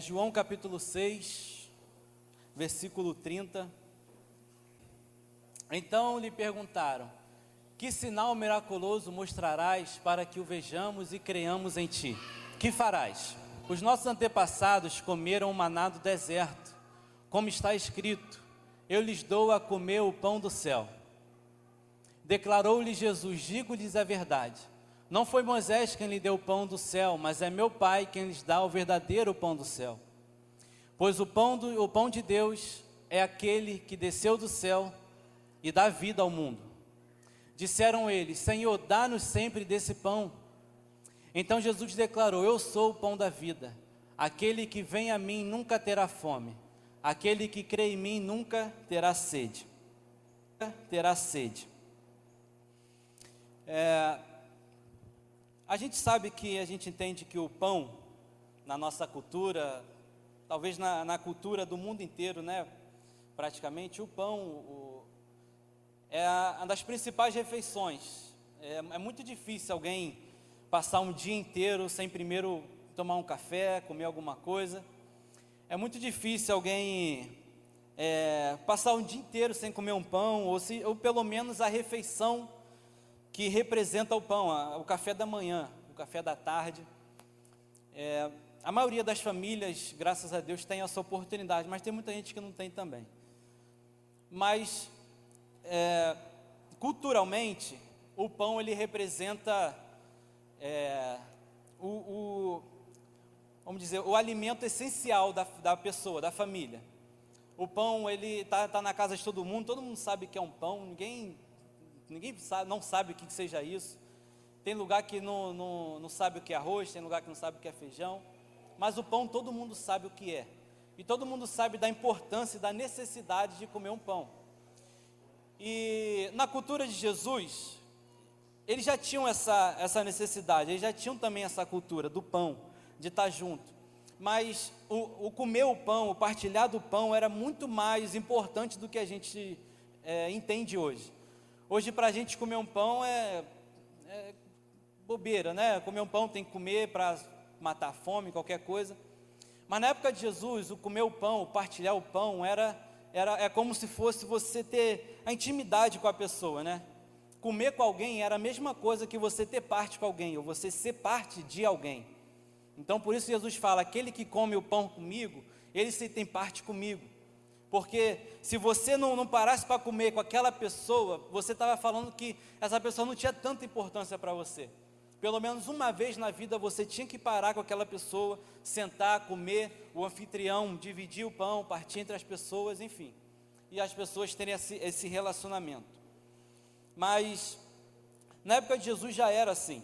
João capítulo 6, versículo 30. Então lhe perguntaram: Que sinal miraculoso mostrarás para que o vejamos e creiamos em ti? Que farás? Os nossos antepassados comeram o maná do deserto, como está escrito: Eu lhes dou a comer o pão do céu. Declarou-lhe Jesus: Digo-lhes a verdade. Não foi Moisés quem lhe deu o pão do céu, mas é meu Pai quem lhes dá o verdadeiro pão do céu. Pois o pão, do, o pão de Deus é aquele que desceu do céu e dá vida ao mundo. Disseram eles: Senhor, dá-nos sempre desse pão. Então Jesus declarou: Eu sou o pão da vida. Aquele que vem a mim nunca terá fome. Aquele que crê em mim nunca terá sede. Terá sede. É, a gente sabe que a gente entende que o pão, na nossa cultura, talvez na, na cultura do mundo inteiro, né? Praticamente, o pão o, é uma das principais refeições. É, é muito difícil alguém passar um dia inteiro sem primeiro tomar um café, comer alguma coisa. É muito difícil alguém é, passar um dia inteiro sem comer um pão, ou, se, ou pelo menos a refeição que representa o pão, o café da manhã, o café da tarde. É, a maioria das famílias, graças a Deus, tem essa oportunidade, mas tem muita gente que não tem também. Mas, é, culturalmente, o pão ele representa é, o, o, vamos dizer, o alimento essencial da, da pessoa, da família. O pão ele está tá na casa de todo mundo, todo mundo sabe que é um pão, ninguém ninguém sabe, não sabe o que seja isso. Tem lugar que não, não, não sabe o que é arroz, tem lugar que não sabe o que é feijão. Mas o pão todo mundo sabe o que é. E todo mundo sabe da importância e da necessidade de comer um pão. E na cultura de Jesus, eles já tinham essa, essa necessidade, eles já tinham também essa cultura do pão, de estar junto. Mas o, o comer o pão, o partilhar do pão era muito mais importante do que a gente é, entende hoje. Hoje, para a gente comer um pão é, é, bobeira, né? Comer um pão tem que comer para matar fome, qualquer coisa. Mas na época de Jesus, o comer o pão, o partilhar o pão, era, era é como se fosse você ter a intimidade com a pessoa, né? Comer com alguém era a mesma coisa que você ter parte com alguém, ou você ser parte de alguém. Então, por isso Jesus fala: aquele que come o pão comigo, ele se tem parte comigo. Porque se você não, não parasse para comer com aquela pessoa, você estava falando que essa pessoa não tinha tanta importância para você. Pelo menos uma vez na vida você tinha que parar com aquela pessoa, sentar, comer, o anfitrião dividir o pão, partir entre as pessoas, enfim. E as pessoas terem esse, esse relacionamento. Mas na época de Jesus já era assim.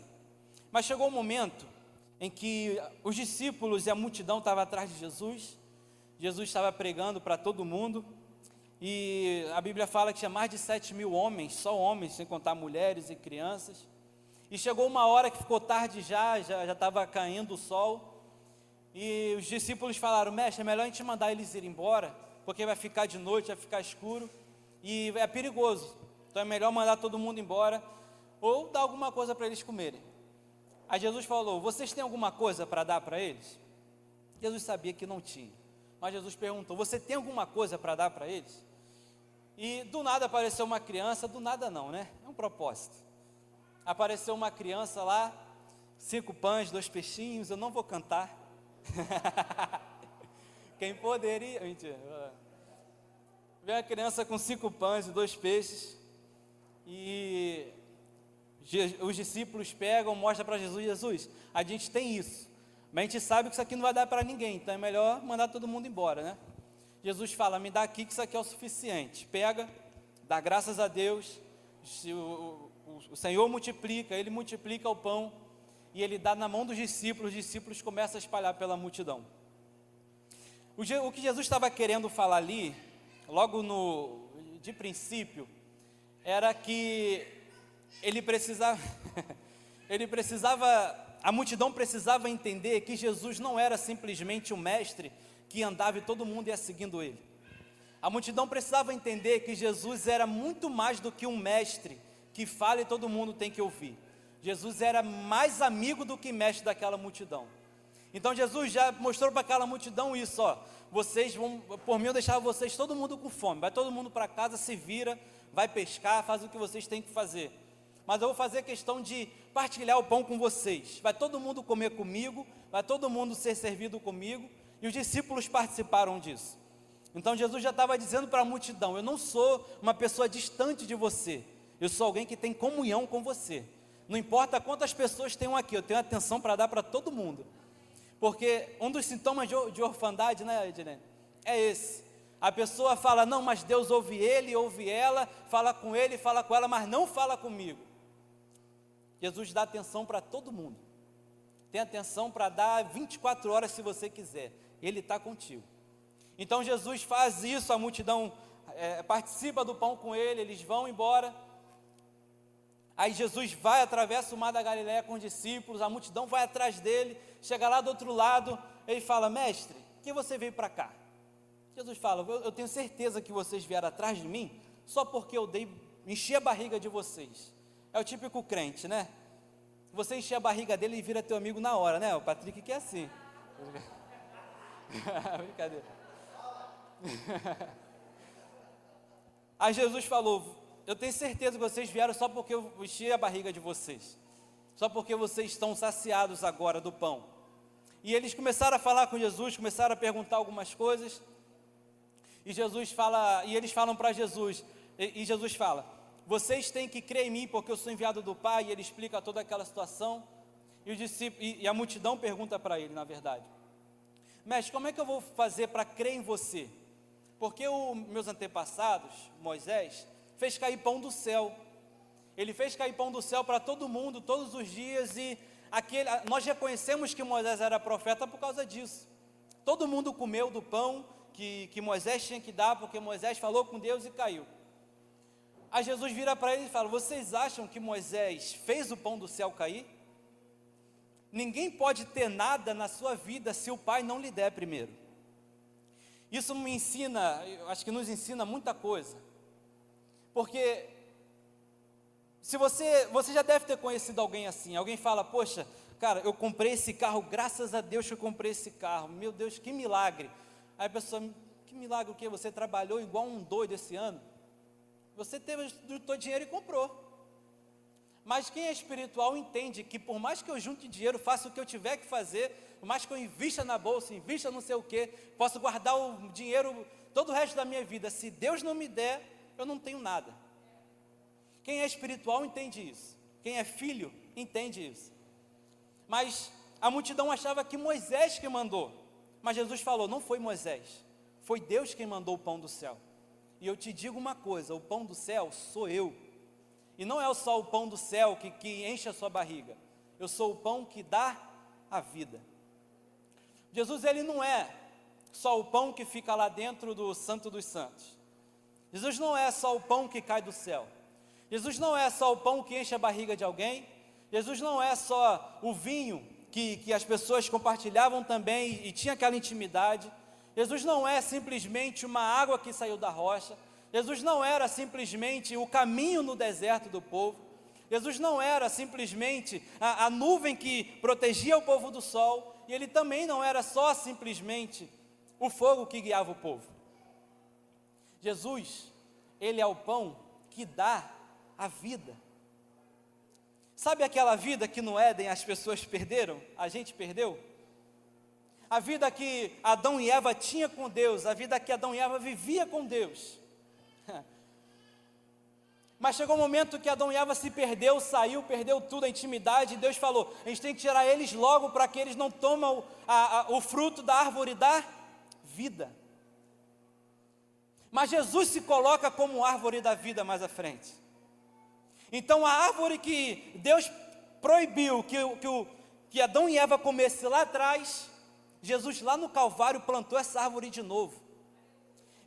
Mas chegou um momento em que os discípulos e a multidão estavam atrás de Jesus Jesus estava pregando para todo mundo, e a Bíblia fala que tinha mais de sete mil homens, só homens, sem contar mulheres e crianças. E chegou uma hora que ficou tarde já, já estava caindo o sol, e os discípulos falaram: Mestre, é melhor a gente mandar eles ir embora, porque vai ficar de noite, vai ficar escuro, e é perigoso. Então é melhor mandar todo mundo embora, ou dar alguma coisa para eles comerem. Aí Jesus falou: Vocês têm alguma coisa para dar para eles? Jesus sabia que não tinha. Mas Jesus perguntou: Você tem alguma coisa para dar para eles? E do nada apareceu uma criança, do nada não, né? É um propósito. Apareceu uma criança lá, cinco pães, dois peixinhos, eu não vou cantar. Quem poderia. Mentira. Vem a criança com cinco pães e dois peixes. E os discípulos pegam, mostram para Jesus: Jesus, a gente tem isso. Mas a gente sabe que isso aqui não vai dar para ninguém, então é melhor mandar todo mundo embora, né? Jesus fala: me dá aqui que isso aqui é o suficiente. Pega, dá graças a Deus, o, o, o Senhor multiplica, Ele multiplica o pão e Ele dá na mão dos discípulos, os discípulos começam a espalhar pela multidão. O, o que Jesus estava querendo falar ali, logo no, de princípio, era que ele precisava, ele precisava a multidão precisava entender que Jesus não era simplesmente o mestre que andava e todo mundo ia seguindo ele. A multidão precisava entender que Jesus era muito mais do que um mestre que fala e todo mundo tem que ouvir. Jesus era mais amigo do que mestre daquela multidão. Então Jesus já mostrou para aquela multidão isso, ó. Vocês vão, por mim eu deixava vocês todo mundo com fome. Vai todo mundo para casa, se vira, vai pescar, faz o que vocês têm que fazer. Mas eu vou fazer questão de partilhar o pão com vocês. Vai todo mundo comer comigo, vai todo mundo ser servido comigo. E os discípulos participaram disso. Então Jesus já estava dizendo para a multidão: Eu não sou uma pessoa distante de você, eu sou alguém que tem comunhão com você. Não importa quantas pessoas tenham aqui, eu tenho atenção para dar para todo mundo. Porque um dos sintomas de, de orfandade, né, Edilene? É esse. A pessoa fala, não, mas Deus ouve ele, ouve ela, fala com ele, fala com ela, mas não fala comigo. Jesus dá atenção para todo mundo. Tem atenção para dar 24 horas se você quiser. Ele está contigo. Então Jesus faz isso, a multidão é, participa do pão com ele, eles vão embora. Aí Jesus vai, atravessa o mar da Galiléia com os discípulos, a multidão vai atrás dele, chega lá do outro lado, ele fala: Mestre, que você veio para cá? Jesus fala: eu, eu, tenho certeza que vocês vieram atrás de mim só porque eu dei, enchi a barriga de vocês. É o típico crente, né? Você encher a barriga dele e vira teu amigo na hora, né? O Patrick que é assim. Brincadeira. Aí Jesus falou: Eu tenho certeza que vocês vieram só porque eu enchi a barriga de vocês, só porque vocês estão saciados agora do pão. E eles começaram a falar com Jesus, começaram a perguntar algumas coisas. E Jesus fala, e eles falam para Jesus, e, e Jesus fala: Vocês têm que crer em mim, porque eu sou enviado do Pai. E ele explica toda aquela situação. E, o discípulo, e, e a multidão pergunta para ele, na verdade: Mestre, como é que eu vou fazer para crer em você? Porque os meus antepassados, Moisés, fez cair pão do céu. Ele fez cair pão do céu para todo mundo, todos os dias, e aquele, nós reconhecemos que Moisés era profeta por causa disso. Todo mundo comeu do pão que, que Moisés tinha que dar, porque Moisés falou com Deus e caiu. Aí Jesus vira para ele e fala: Vocês acham que Moisés fez o pão do céu cair? Ninguém pode ter nada na sua vida se o Pai não lhe der primeiro. Isso me ensina, acho que nos ensina muita coisa. Porque se você, você já deve ter conhecido alguém assim, alguém fala, poxa, cara, eu comprei esse carro, graças a Deus que eu comprei esse carro, meu Deus, que milagre. Aí a pessoa, que milagre o que? Você trabalhou igual um doido esse ano? Você teve o seu dinheiro e comprou. Mas quem é espiritual entende que por mais que eu junte dinheiro, faça o que eu tiver que fazer, por mais que eu invista na bolsa, invista não sei o que, posso guardar o dinheiro todo o resto da minha vida, se Deus não me der, eu não tenho nada. Quem é espiritual entende isso. Quem é filho entende isso. Mas a multidão achava que Moisés que mandou. Mas Jesus falou: não foi Moisés, foi Deus quem mandou o pão do céu. E eu te digo uma coisa: o pão do céu sou eu. E não é só o pão do céu que, que enche a sua barriga. Eu sou o pão que dá a vida. Jesus, ele não é só o pão que fica lá dentro do Santo dos Santos. Jesus não é só o pão que cai do céu. Jesus não é só o pão que enche a barriga de alguém, Jesus não é só o vinho que, que as pessoas compartilhavam também e, e tinha aquela intimidade. Jesus não é simplesmente uma água que saiu da rocha, Jesus não era simplesmente o caminho no deserto do povo, Jesus não era simplesmente a, a, nuvem que protegia o povo do sol, e ele também não era só simplesmente o fogo que guiava o povo. Jesus, ele é o pão que dá a vida. Sabe aquela vida que no Éden as pessoas perderam? A gente perdeu? A vida que Adão e Eva tinham com Deus, a vida que Adão e Eva vivia com Deus. Mas chegou um momento que Adão e Eva se perdeu, saiu, perdeu tudo, a intimidade, e Deus falou: a gente tem que tirar eles logo para que eles não tomem a, a, o fruto da árvore da vida. Mas Jesus se coloca como árvore da vida mais à frente. Então a árvore que Deus proibiu que, que, que Adão e Eva comessem lá atrás, Jesus lá no Calvário plantou essa árvore de novo.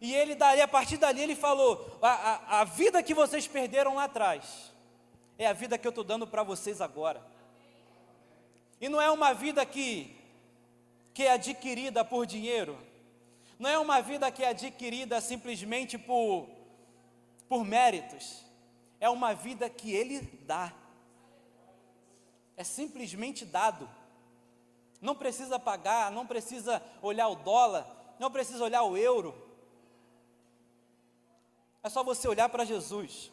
E ele daria, a partir dali ele falou: a, a, a vida que vocês perderam lá atrás, é a vida que eu estou dando para vocês agora. E não é uma vida que, que é adquirida por dinheiro, não é uma vida que é adquirida simplesmente por, por méritos, é uma vida que Ele dá. É simplesmente dado. Não precisa pagar, não precisa olhar o dólar, não precisa olhar o euro. É só você olhar para Jesus.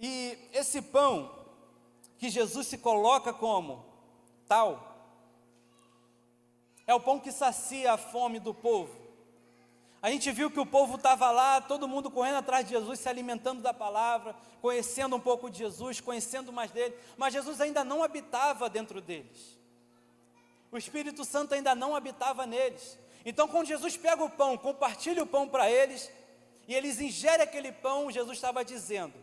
E esse pão que Jesus se coloca como tal, é o pão que sacia a fome do povo. A gente viu que o povo estava lá, todo mundo correndo atrás de Jesus, se alimentando da palavra, conhecendo um pouco de Jesus, conhecendo mais dele, mas Jesus ainda não habitava dentro deles. O Espírito Santo ainda não habitava neles. Então, quando Jesus pega o pão, compartilha o pão para eles, e eles ingerem aquele pão, Jesus estava dizendo: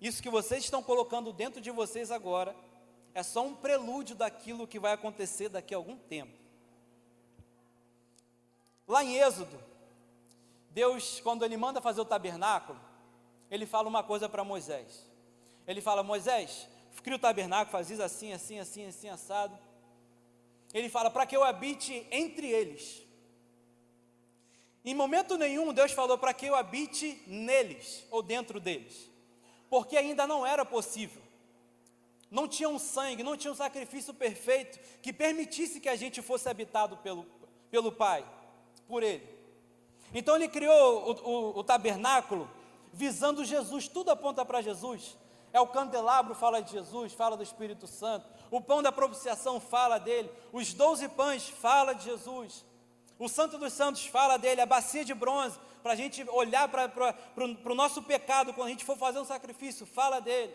Isso que vocês estão colocando dentro de vocês agora é só um prelúdio daquilo que vai acontecer daqui a algum tempo. Lá em Êxodo, Deus, quando Ele manda fazer o tabernáculo, Ele fala uma coisa para Moisés. Ele fala: Moisés, cria o tabernáculo, faz isso assim, assim, assim, assim, assado. Ele fala: para que eu habite entre eles. Em momento nenhum Deus falou para que eu habite neles ou dentro deles, porque ainda não era possível. Não tinha um sangue, não tinha um sacrifício perfeito que permitisse que a gente fosse habitado pelo, pelo Pai por ele. Então ele criou o, o, o tabernáculo visando Jesus, tudo aponta para Jesus. É o candelabro fala de Jesus, fala do Espírito Santo. O pão da propiciação fala dele. Os doze pães fala de Jesus. O Santo dos Santos fala dele. A bacia de bronze, para a gente olhar para o nosso pecado quando a gente for fazer um sacrifício, fala dele.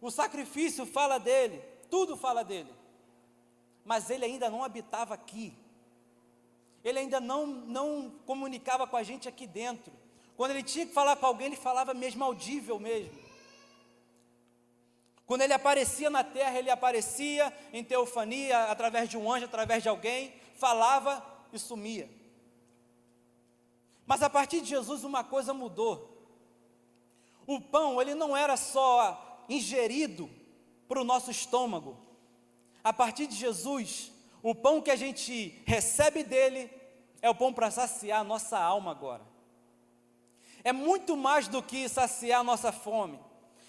O sacrifício fala dele. Tudo fala dele. Mas ele ainda não habitava aqui ele ainda não, não comunicava com a gente aqui dentro. Quando ele tinha que falar com alguém, ele falava mesmo audível mesmo. Quando ele aparecia na terra, ele aparecia em teofania, através de um anjo, através de alguém, falava e sumia. Mas a partir de Jesus uma coisa mudou. O pão, ele não era só ingerido para o nosso estômago. A partir de Jesus, o pão que a gente recebe dele é o pão para saciar a nossa alma agora. É muito mais do que saciar a nossa fome.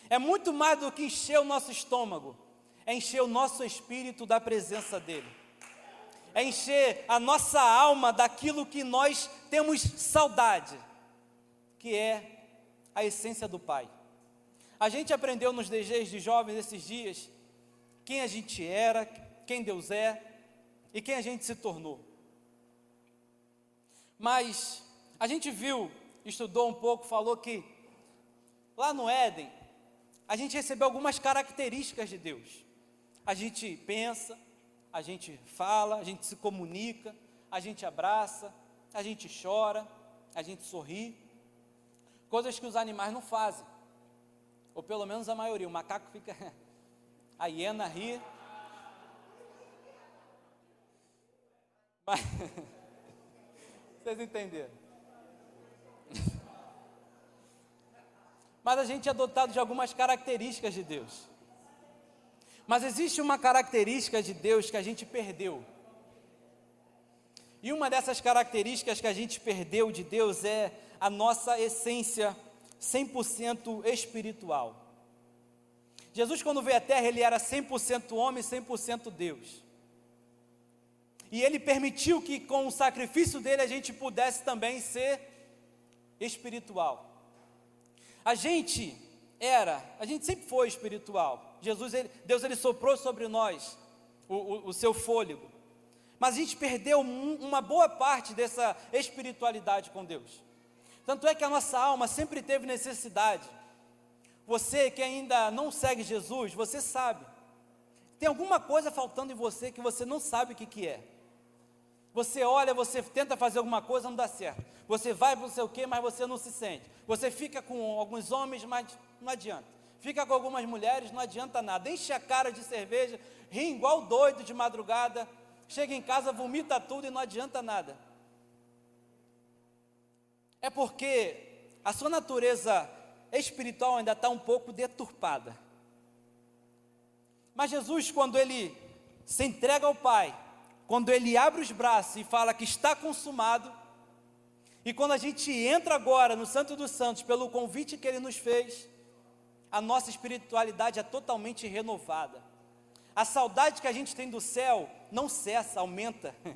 É muito mais do que encher o nosso estômago. É encher o nosso espírito da presença dele. É encher a nossa alma daquilo que nós temos saudade, que é a essência do Pai. A gente aprendeu nos DGs de jovens esses dias quem a gente era, quem Deus é, e quem a gente se tornou. Mas a gente viu, estudou um pouco, falou que lá no Éden, a gente recebeu algumas características de Deus. A gente pensa, a gente fala, a gente se comunica, a gente abraça, a gente chora, a gente sorri. Coisas que os animais não fazem. Ou pelo menos a maioria. O macaco fica. A hiena ri, Mas, vocês entenderam? Mas a gente é dotado de algumas características de Deus. Mas existe uma característica de Deus que a gente perdeu. E uma dessas características que a gente perdeu de Deus é a nossa essência 100% espiritual. Jesus, quando veio à Terra, ele era 100% homem e 100% Deus. E ele permitiu que com o sacrifício dele a gente pudesse também ser espiritual. A gente era, a gente sempre foi espiritual. Jesus, ele, Deus, ele soprou sobre nós o, o, o seu fôlego. Mas a gente perdeu uma boa parte dessa espiritualidade com Deus. Tanto é que a nossa alma sempre teve necessidade. Você que ainda não segue Jesus, você sabe. Tem alguma coisa faltando em você que você não sabe o que, que é. Você olha, você tenta fazer alguma coisa, não dá certo. Você vai para não sei o quê, mas você não se sente. Você fica com alguns homens, mas não adianta. Fica com algumas mulheres, não adianta nada. Enche a cara de cerveja, ri igual doido de madrugada. Chega em casa, vomita tudo e não adianta nada. É porque a sua natureza espiritual ainda está um pouco deturpada. Mas Jesus, quando ele se entrega ao Pai, quando ele abre os braços e fala que está consumado, e quando a gente entra agora no Santo dos Santos pelo convite que ele nos fez, a nossa espiritualidade é totalmente renovada. A saudade que a gente tem do céu não cessa, aumenta.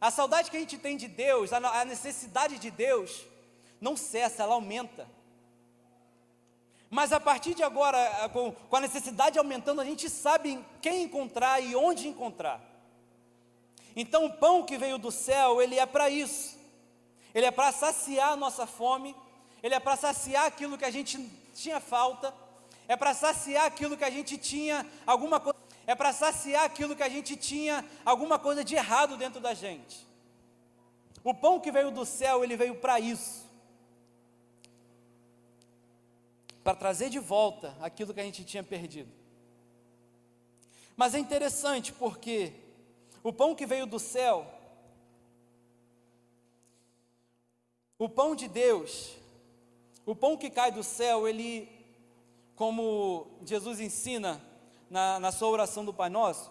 A saudade que a gente tem de Deus, a necessidade de Deus, não cessa, ela aumenta. Mas a partir de agora, com a necessidade aumentando, a gente sabe quem encontrar e onde encontrar. Então, o pão que veio do céu, ele é para isso. Ele é para saciar a nossa fome, ele é para saciar aquilo que a gente tinha falta, é para saciar aquilo que a gente tinha alguma coisa, é para saciar aquilo que a gente tinha alguma coisa de errado dentro da gente. O pão que veio do céu, ele veio para isso. Para trazer de volta aquilo que a gente tinha perdido. Mas é interessante porque o pão que veio do céu, o pão de Deus, o pão que cai do céu, ele, como Jesus ensina na, na sua oração do Pai Nosso,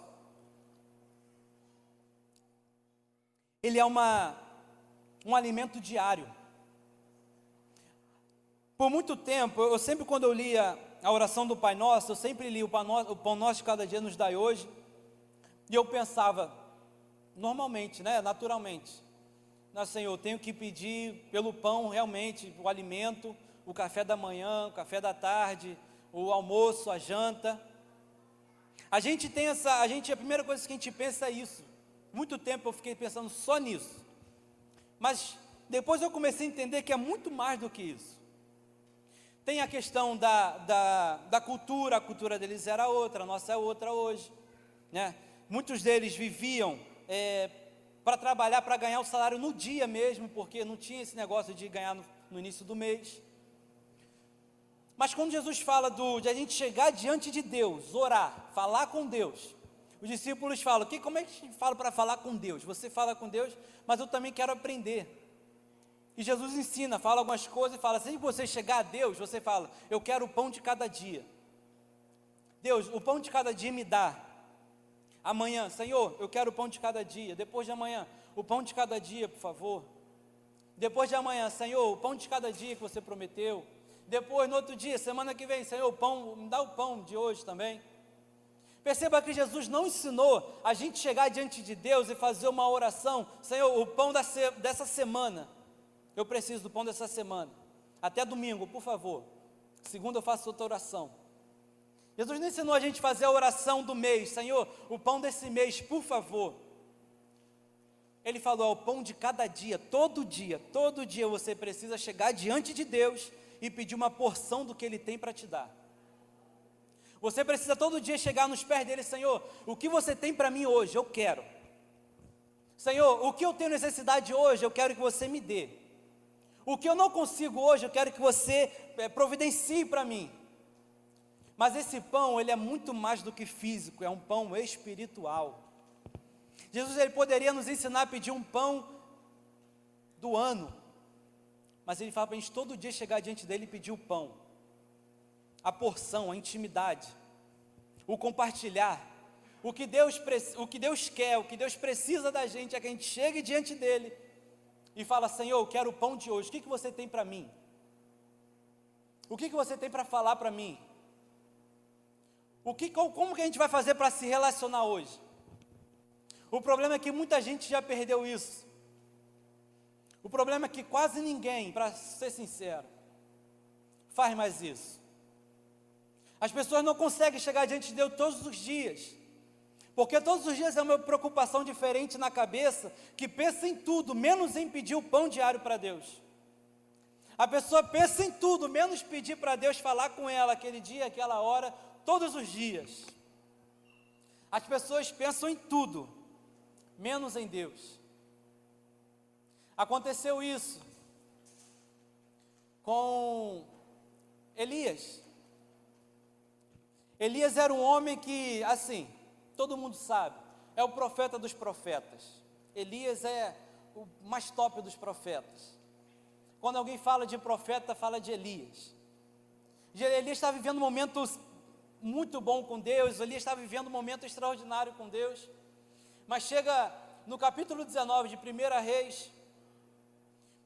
ele é uma, um alimento diário. Por muito tempo, eu sempre quando eu lia a oração do Pai Nosso, eu sempre li o Pão Nosso, o pão nosso de cada dia nos dai hoje, e eu pensava, normalmente, né, naturalmente, nosso Senhor, eu tenho que pedir pelo pão realmente, o alimento, o café da manhã, o café da tarde, o almoço, a janta. A gente tem essa, a gente a primeira coisa que a gente pensa é isso. Muito tempo eu fiquei pensando só nisso. Mas depois eu comecei a entender que é muito mais do que isso. Tem a questão da, da, da cultura, a cultura deles era outra, a nossa é outra hoje. Né? Muitos deles viviam é, para trabalhar, para ganhar o salário no dia mesmo, porque não tinha esse negócio de ganhar no, no início do mês. Mas quando Jesus fala do, de a gente chegar diante de Deus, orar, falar com Deus, os discípulos falam: que, como é que fala para falar com Deus? Você fala com Deus, mas eu também quero aprender. E Jesus ensina, fala algumas coisas e fala: assim que você chegar a Deus, você fala: Eu quero o pão de cada dia. Deus, o pão de cada dia me dá. Amanhã, Senhor, eu quero o pão de cada dia. Depois de amanhã, o pão de cada dia, por favor. Depois de amanhã, Senhor, o pão de cada dia que você prometeu. Depois, no outro dia, semana que vem, Senhor, o pão, me dá o pão de hoje também. Perceba que Jesus não ensinou a gente chegar diante de Deus e fazer uma oração, Senhor, o pão dessa semana. Eu preciso do pão dessa semana. Até domingo, por favor. Segunda eu faço outra oração. Jesus não ensinou a gente a fazer a oração do mês, Senhor, o pão desse mês, por favor. Ele falou: é o pão de cada dia, todo dia, todo dia você precisa chegar diante de Deus e pedir uma porção do que Ele tem para te dar. Você precisa todo dia chegar nos pés dele, Senhor, o que você tem para mim hoje? Eu quero. Senhor, o que eu tenho necessidade hoje, eu quero que você me dê. O que eu não consigo hoje, eu quero que você é, providencie para mim. Mas esse pão, ele é muito mais do que físico, é um pão espiritual. Jesus ele poderia nos ensinar a pedir um pão do ano, mas ele fala para a gente todo dia chegar diante dele e pedir o pão, a porção, a intimidade, o compartilhar. O que, Deus, o que Deus quer, o que Deus precisa da gente é que a gente chegue diante dele e fala: Senhor, eu quero o pão de hoje, o que, que você tem para mim? O que, que você tem para falar para mim? O que, como que a gente vai fazer para se relacionar hoje? O problema é que muita gente já perdeu isso. O problema é que quase ninguém, para ser sincero, faz mais isso. As pessoas não conseguem chegar diante de Deus todos os dias. Porque todos os dias é uma preocupação diferente na cabeça, que pensa em tudo, menos em pedir o pão diário para Deus. A pessoa pensa em tudo, menos pedir para Deus falar com ela aquele dia, aquela hora, todos os dias. As pessoas pensam em tudo, menos em Deus. Aconteceu isso com Elias. Elias era um homem que, assim, todo mundo sabe, é o profeta dos profetas. Elias é o mais top dos profetas. Quando alguém fala de profeta, fala de Elias. Elias está vivendo momentos muito bom com Deus, Elias está vivendo um momento extraordinário com Deus. Mas chega no capítulo 19 de 1 Reis,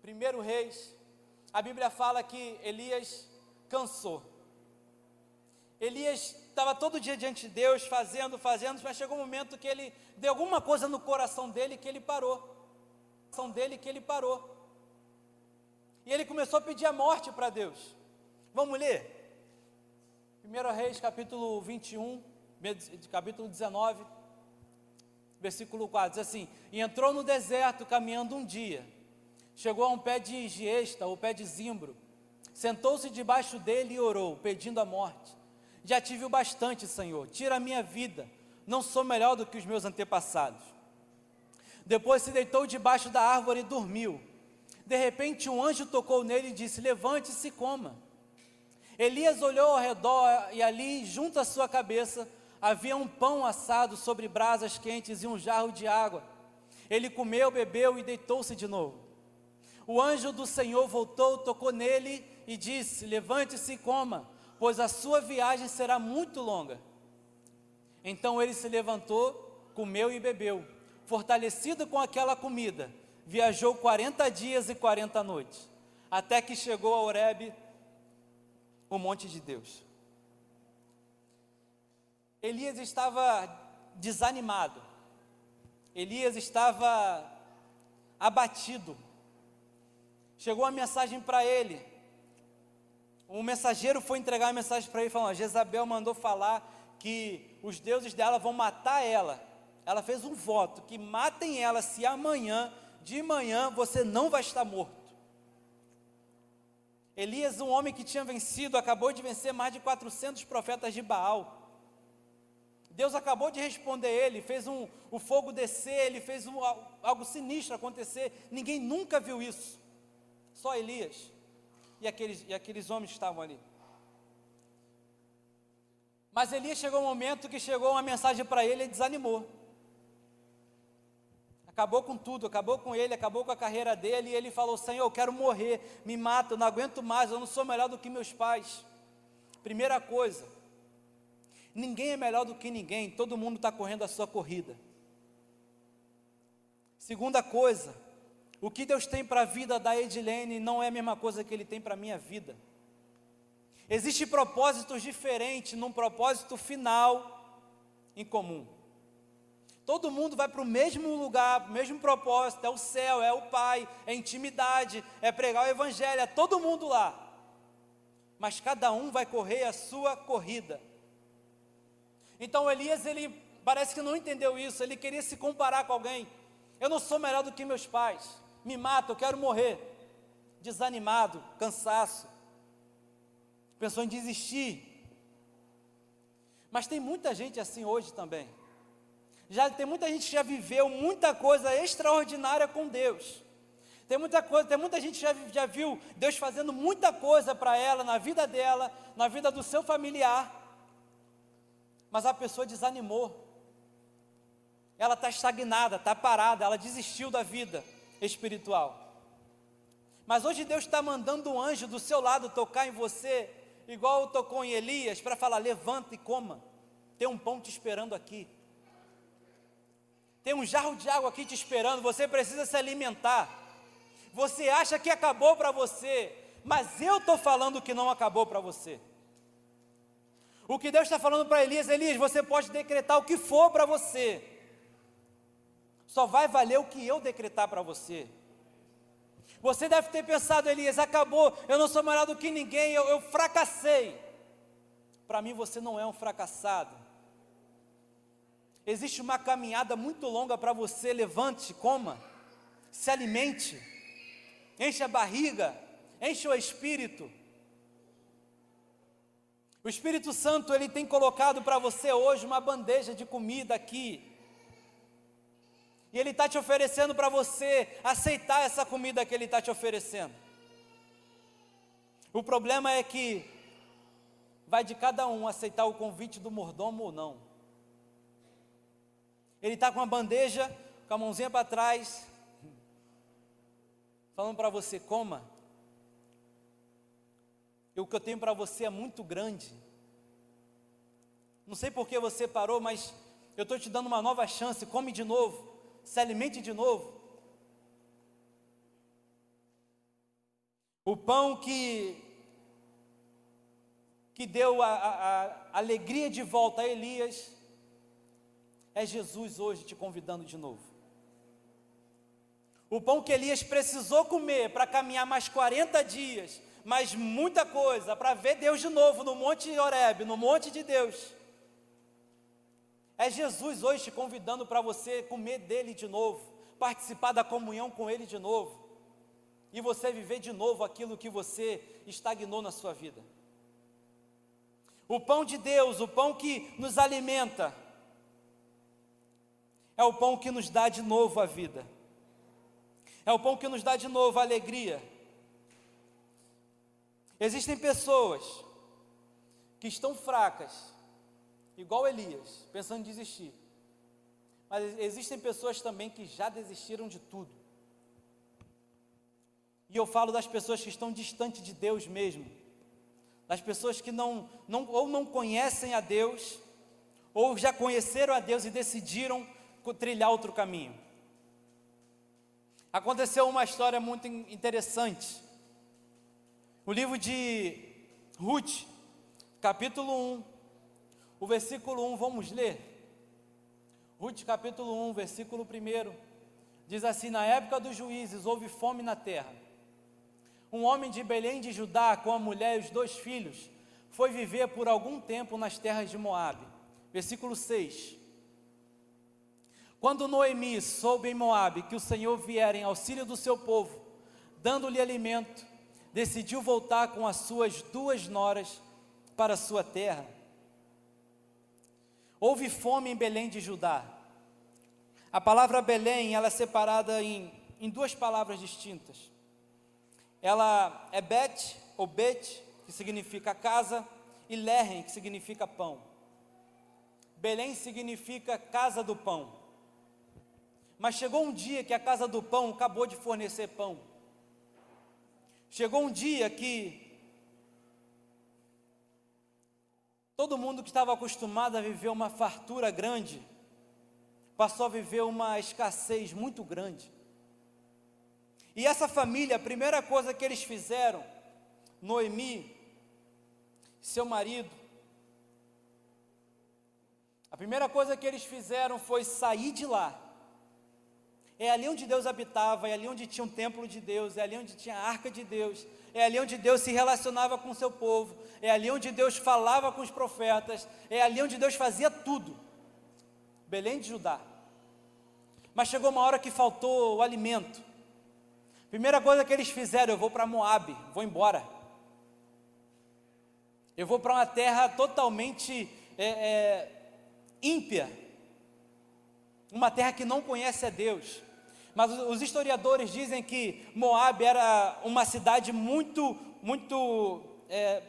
1 Reis, a Bíblia fala que Elias cansou. Elias estava todo dia diante de Deus, fazendo, fazendo, mas chegou um momento que ele deu alguma coisa no coração dele que ele parou. Coração dele que ele parou. E ele começou a pedir a morte para Deus. Vamos ler? 1 Reis, capítulo 21, capítulo 19, versículo 4, diz assim: E entrou no deserto caminhando um dia, chegou a um pé de giesta, ou pé de zimbro, sentou-se debaixo dele e orou, pedindo a morte. Já tive o bastante, Senhor, tira a minha vida, não sou melhor do que os meus antepassados. Depois se deitou debaixo da árvore e dormiu. De repente, um anjo tocou nele e disse: Levante-se e coma. Elias olhou ao redor e ali, junto à sua cabeça, havia um pão assado sobre brasas quentes e um jarro de água. Ele comeu, bebeu e deitou-se de novo. O anjo do Senhor voltou, tocou nele e disse: Levante-se e coma, pois a sua viagem será muito longa. Então ele se levantou, comeu e bebeu. Fortalecido com aquela comida, viajou 40 dias e 40 noites, até que chegou a Horebe, o monte de Deus. Elias estava desanimado, Elias estava abatido. Chegou a mensagem para ele. Um mensageiro foi entregar a mensagem para ele, falando: Jezabel mandou falar que os deuses dela vão matar ela. Ela fez um voto que matem ela se amanhã, de manhã, você não vai estar morto. Elias, um homem que tinha vencido, acabou de vencer mais de 400 profetas de Baal. Deus acabou de responder ele, fez um, o fogo descer, ele fez um, algo sinistro acontecer. Ninguém nunca viu isso. Só Elias e aqueles, e aqueles homens que estavam ali. Mas Elias chegou um momento que chegou uma mensagem para ele e desanimou. Acabou com tudo, acabou com ele, acabou com a carreira dele, e ele falou: Senhor, eu quero morrer, me mata, eu não aguento mais, eu não sou melhor do que meus pais. Primeira coisa, ninguém é melhor do que ninguém, todo mundo está correndo a sua corrida. Segunda coisa, o que Deus tem para a vida da Edilene não é a mesma coisa que Ele tem para a minha vida. Existem propósitos diferentes num propósito final em comum. Todo mundo vai para o mesmo lugar, o mesmo propósito, é o céu, é o Pai, é intimidade, é pregar o Evangelho, é todo mundo lá. Mas cada um vai correr a sua corrida. Então Elias, ele parece que não entendeu isso, ele queria se comparar com alguém. Eu não sou melhor do que meus pais, me mata, eu quero morrer. Desanimado, cansaço, pensou em desistir. Mas tem muita gente assim hoje também já tem muita gente que já viveu muita coisa extraordinária com Deus. Tem muita coisa, tem muita gente que já, já viu Deus fazendo muita coisa para ela, na vida dela, na vida do seu familiar. Mas a pessoa desanimou. Ela está estagnada, está parada, ela desistiu da vida espiritual. Mas hoje Deus está mandando um anjo do seu lado tocar em você, igual tocou em Elias, para falar: levanta e coma, tem um pão te esperando aqui. Tem um jarro de água aqui te esperando, você precisa se alimentar. Você acha que acabou para você, mas eu estou falando que não acabou para você. O que Deus está falando para Elias, Elias, você pode decretar o que for para você, só vai valer o que eu decretar para você. Você deve ter pensado, Elias, acabou, eu não sou melhor do que ninguém, eu, eu fracassei. Para mim, você não é um fracassado. Existe uma caminhada muito longa para você. Levante, coma, se alimente, enche a barriga, enche o espírito. O Espírito Santo ele tem colocado para você hoje uma bandeja de comida aqui. E ele está te oferecendo para você aceitar essa comida que ele está te oferecendo. O problema é que vai de cada um aceitar o convite do mordomo ou não. Ele está com a bandeja, com a mãozinha para trás, falando para você: coma. E o que eu tenho para você é muito grande. Não sei por que você parou, mas eu estou te dando uma nova chance. Come de novo, se alimente de novo. O pão que que deu a, a, a alegria de volta a Elias, é Jesus hoje te convidando de novo. O pão que Elias precisou comer para caminhar mais 40 dias, mais muita coisa, para ver Deus de novo no Monte Horeb, no Monte de Deus. É Jesus hoje te convidando para você comer dele de novo, participar da comunhão com ele de novo, e você viver de novo aquilo que você estagnou na sua vida. O pão de Deus, o pão que nos alimenta, é o pão que nos dá de novo a vida, é o pão que nos dá de novo a alegria. Existem pessoas que estão fracas, igual Elias, pensando em desistir. Mas existem pessoas também que já desistiram de tudo. E eu falo das pessoas que estão distantes de Deus mesmo. Das pessoas que não, não, ou não conhecem a Deus, ou já conheceram a Deus e decidiram trilhar outro caminho. Aconteceu uma história muito interessante. O livro de Ruth, capítulo 1, o versículo 1, vamos ler? Ruth capítulo 1, versículo 1, diz assim: Na época dos juízes houve fome na terra. Um homem de Belém de Judá, com a mulher e os dois filhos, foi viver por algum tempo nas terras de Moabe. Versículo 6. Quando Noemi soube em Moabe que o Senhor viera em auxílio do seu povo, dando-lhe alimento, decidiu voltar com as suas duas noras para sua terra. Houve fome em Belém de Judá. A palavra Belém, ela é separada em, em duas palavras distintas. Ela é Bet, ou Bet, que significa casa, e Lerem, que significa pão. Belém significa casa do pão. Mas chegou um dia que a casa do pão acabou de fornecer pão. Chegou um dia que Todo mundo que estava acostumado a viver uma fartura grande, passou a viver uma escassez muito grande. E essa família, a primeira coisa que eles fizeram, Noemi, seu marido, a primeira coisa que eles fizeram foi sair de lá. É ali onde Deus habitava, é ali onde tinha um templo de Deus, é ali onde tinha a arca de Deus, é ali onde Deus se relacionava com o seu povo, é ali onde Deus falava com os profetas, é ali onde Deus fazia tudo. Belém de Judá. Mas chegou uma hora que faltou o alimento. Primeira coisa que eles fizeram, eu vou para Moabe, vou embora. Eu vou para uma terra totalmente é, é, ímpia, uma terra que não conhece a Deus. Mas os historiadores dizem que Moab era uma cidade muito, muito, é,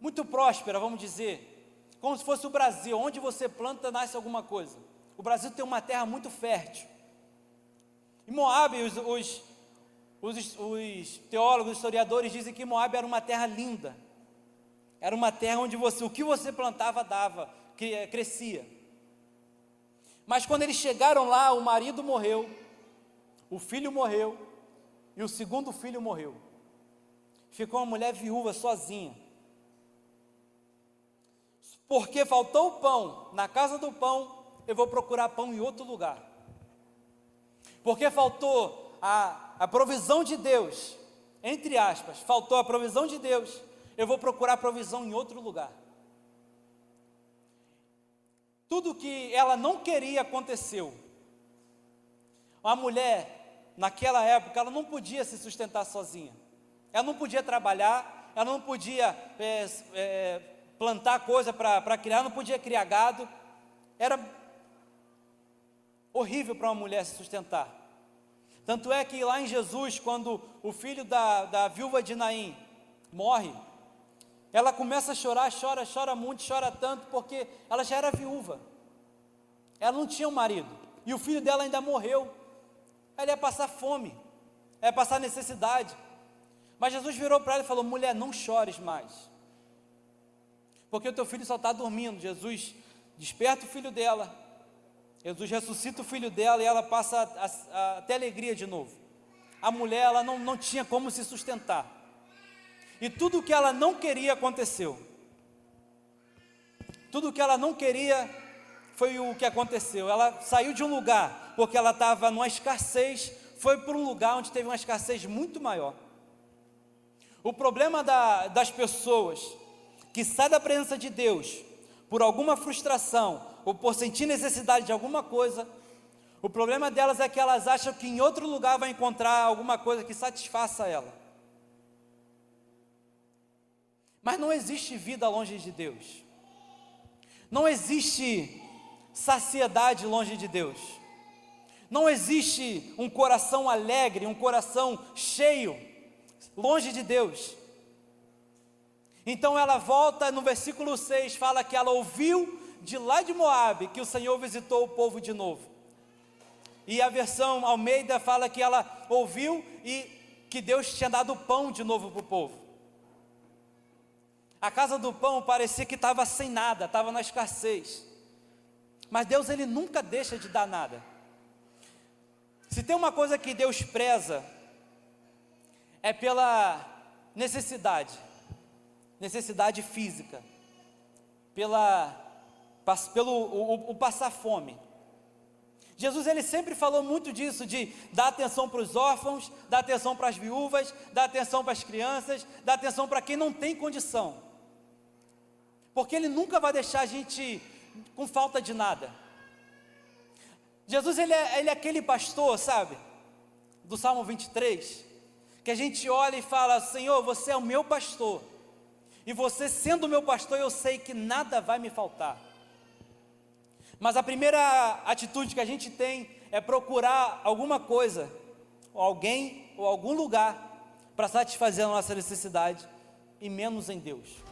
muito próspera, vamos dizer, como se fosse o Brasil, onde você planta nasce alguma coisa. O Brasil tem uma terra muito fértil. E Moab, os, os, os, os teólogos, os historiadores dizem que Moab era uma terra linda. Era uma terra onde você, o que você plantava dava, crescia. Mas quando eles chegaram lá, o marido morreu, o filho morreu e o segundo filho morreu. Ficou uma mulher viúva sozinha. Porque faltou o pão na casa do pão, eu vou procurar pão em outro lugar. Porque faltou a, a provisão de Deus, entre aspas, faltou a provisão de Deus, eu vou procurar provisão em outro lugar. Tudo que ela não queria aconteceu. A mulher, naquela época, ela não podia se sustentar sozinha. Ela não podia trabalhar, ela não podia é, é, plantar coisa para criar, não podia criar gado. Era horrível para uma mulher se sustentar. Tanto é que lá em Jesus, quando o filho da, da viúva de Naim morre, ela começa a chorar, chora, chora muito, chora tanto, porque ela já era viúva. Ela não tinha um marido. E o filho dela ainda morreu. Ela ia passar fome, ia passar necessidade. Mas Jesus virou para ela e falou: mulher, não chores mais. Porque o teu filho só está dormindo. Jesus desperta o filho dela. Jesus ressuscita o filho dela e ela passa a, a, a ter alegria de novo. A mulher, ela não, não tinha como se sustentar. E tudo o que ela não queria aconteceu. Tudo o que ela não queria foi o que aconteceu. Ela saiu de um lugar porque ela estava numa escassez, foi para um lugar onde teve uma escassez muito maior. O problema da, das pessoas que saem da presença de Deus por alguma frustração ou por sentir necessidade de alguma coisa, o problema delas é que elas acham que em outro lugar vai encontrar alguma coisa que satisfaça ela. Mas não existe vida longe de Deus. Não existe saciedade longe de Deus. Não existe um coração alegre, um coração cheio longe de Deus. Então ela volta no versículo 6, fala que ela ouviu de lá de Moabe que o Senhor visitou o povo de novo. E a versão Almeida fala que ela ouviu e que Deus tinha dado pão de novo para o povo. A casa do pão parecia que estava sem nada, estava na escassez. Mas Deus ele nunca deixa de dar nada. Se tem uma coisa que Deus preza é pela necessidade, necessidade física, pela pelo o, o passar fome. Jesus ele sempre falou muito disso de dar atenção para os órfãos, dar atenção para as viúvas, dar atenção para as crianças, dar atenção para quem não tem condição. Porque ele nunca vai deixar a gente com falta de nada. Jesus ele é, ele é aquele pastor, sabe? Do Salmo 23, que a gente olha e fala: Senhor, você é o meu pastor. E você sendo o meu pastor, eu sei que nada vai me faltar. Mas a primeira atitude que a gente tem é procurar alguma coisa, ou alguém, ou algum lugar para satisfazer a nossa necessidade, e menos em Deus.